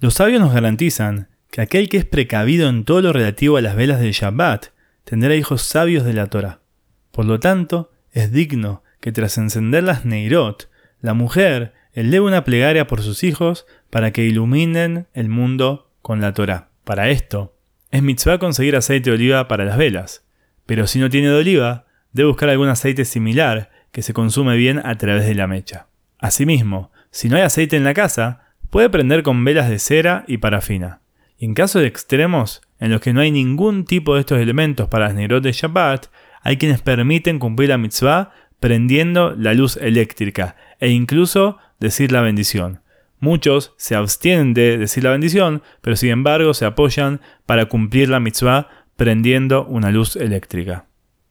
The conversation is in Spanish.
Los sabios nos garantizan que aquel que es precavido en todo lo relativo a las velas del Shabbat tendrá hijos sabios de la Torah. Por lo tanto, es digno que tras encender las Neirot, la mujer eleve una plegaria por sus hijos para que iluminen el mundo con la Torah. Para esto, es mitzvah conseguir aceite de oliva para las velas, pero si no tiene de oliva, debe buscar algún aceite similar que se consume bien a través de la mecha. Asimismo, si no hay aceite en la casa, puede prender con velas de cera y parafina. Y en casos de extremos, en los que no hay ningún tipo de estos elementos para las Neirot de Shabbat, hay quienes permiten cumplir la mitzvah prendiendo la luz eléctrica e incluso decir la bendición. Muchos se abstienen de decir la bendición, pero sin embargo se apoyan para cumplir la mitzvah prendiendo una luz eléctrica.